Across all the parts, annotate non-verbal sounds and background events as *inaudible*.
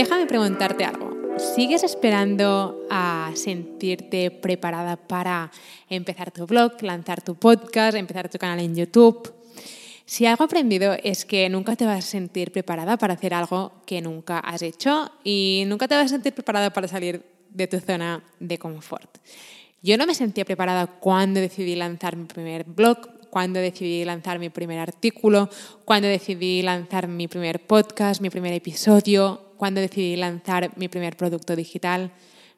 Déjame preguntarte algo. ¿Sigues esperando a sentirte preparada para empezar tu blog, lanzar tu podcast, empezar tu canal en YouTube? Si algo aprendido es que nunca te vas a sentir preparada para hacer algo que nunca has hecho y nunca te vas a sentir preparada para salir de tu zona de confort. Yo no me sentía preparada cuando decidí lanzar mi primer blog, cuando decidí lanzar mi primer artículo, cuando decidí lanzar mi primer podcast, mi primer episodio, cuando decidí lanzar mi primer producto digital.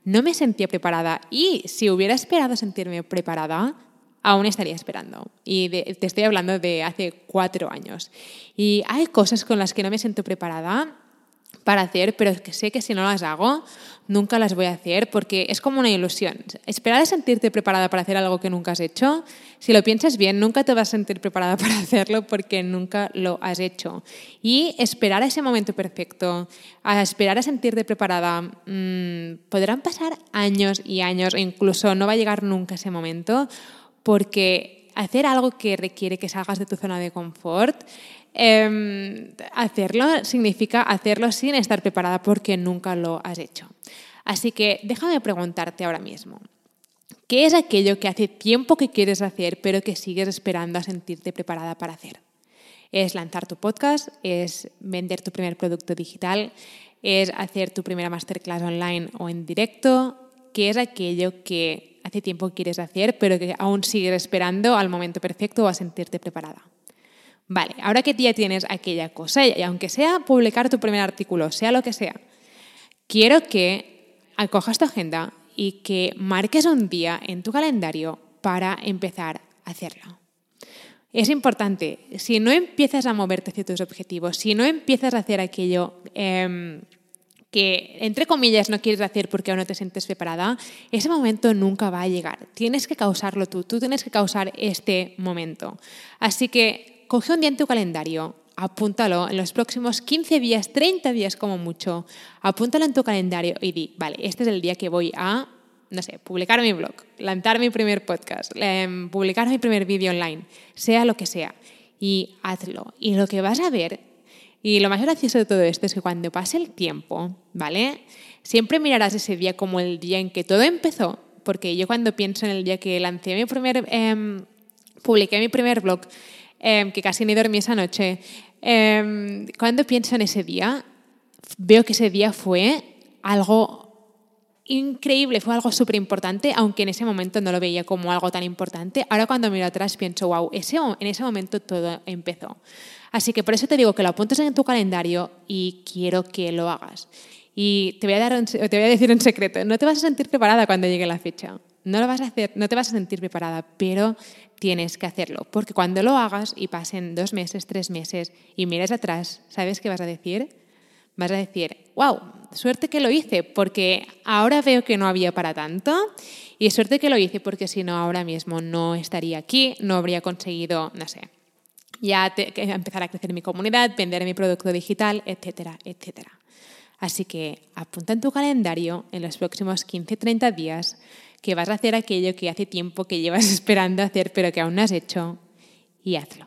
No me sentía preparada y si hubiera esperado sentirme preparada, aún estaría esperando. Y te estoy hablando de hace cuatro años. Y hay cosas con las que no me siento preparada para hacer, pero que sé que si no las hago, nunca las voy a hacer porque es como una ilusión. Esperar a sentirte preparada para hacer algo que nunca has hecho, si lo piensas bien, nunca te vas a sentir preparada *laughs* para hacerlo porque nunca lo has hecho. Y esperar a ese momento perfecto, a esperar a sentirte preparada, mmm, podrán pasar años y años, incluso no va a llegar nunca ese momento, porque hacer algo que requiere que salgas de tu zona de confort, eh, hacerlo significa hacerlo sin estar preparada porque nunca lo has hecho. Así que déjame preguntarte ahora mismo. ¿Qué es aquello que hace tiempo que quieres hacer pero que sigues esperando a sentirte preparada para hacer? ¿Es lanzar tu podcast? ¿Es vender tu primer producto digital? ¿Es hacer tu primera masterclass online o en directo? ¿Qué es aquello que hace tiempo quieres hacer pero que aún sigues esperando al momento perfecto o a sentirte preparada? Vale, ahora que ya tienes aquella cosa, y aunque sea publicar tu primer artículo, sea lo que sea, quiero que acojas tu agenda y que marques un día en tu calendario para empezar a hacerlo. Es importante, si no empiezas a moverte hacia tus objetivos, si no empiezas a hacer aquello eh, que, entre comillas, no quieres hacer porque aún no te sientes preparada, ese momento nunca va a llegar. Tienes que causarlo tú, tú tienes que causar este momento. Así que coge un día en tu calendario, apúntalo en los próximos 15 días, 30 días como mucho, apúntalo en tu calendario y di, vale, este es el día que voy a, no sé, publicar mi blog, lanzar mi primer podcast, em, publicar mi primer vídeo online, sea lo que sea, y hazlo. Y lo que vas a ver, y lo más gracioso de todo esto es que cuando pase el tiempo, ¿vale? Siempre mirarás ese día como el día en que todo empezó, porque yo cuando pienso en el día que lancé mi primer, eh, publiqué mi primer blog, Em, que casi ni dormí esa noche. Em, cuando pienso en ese día, veo que ese día fue algo increíble, fue algo súper importante, aunque en ese momento no lo veía como algo tan importante. Ahora cuando miro atrás pienso, wow, ese, en ese momento todo empezó. Así que por eso te digo que lo apuntes en tu calendario y quiero que lo hagas. Y te voy a, dar te voy a decir un secreto, no te vas a sentir preparada cuando llegue la fecha. No lo vas a hacer, no te vas a sentir preparada, pero tienes que hacerlo. Porque cuando lo hagas y pasen dos meses, tres meses y mires atrás, ¿sabes qué vas a decir? Vas a decir, wow, suerte que lo hice, porque ahora veo que no había para tanto y suerte que lo hice porque si no ahora mismo no estaría aquí, no habría conseguido, no sé, ya empezar a crecer mi comunidad, vender mi producto digital, etcétera, etcétera. Así que apunta en tu calendario en los próximos 15-30 días que vas a hacer aquello que hace tiempo que llevas *laughs* esperando hacer pero que aún no has hecho y hazlo.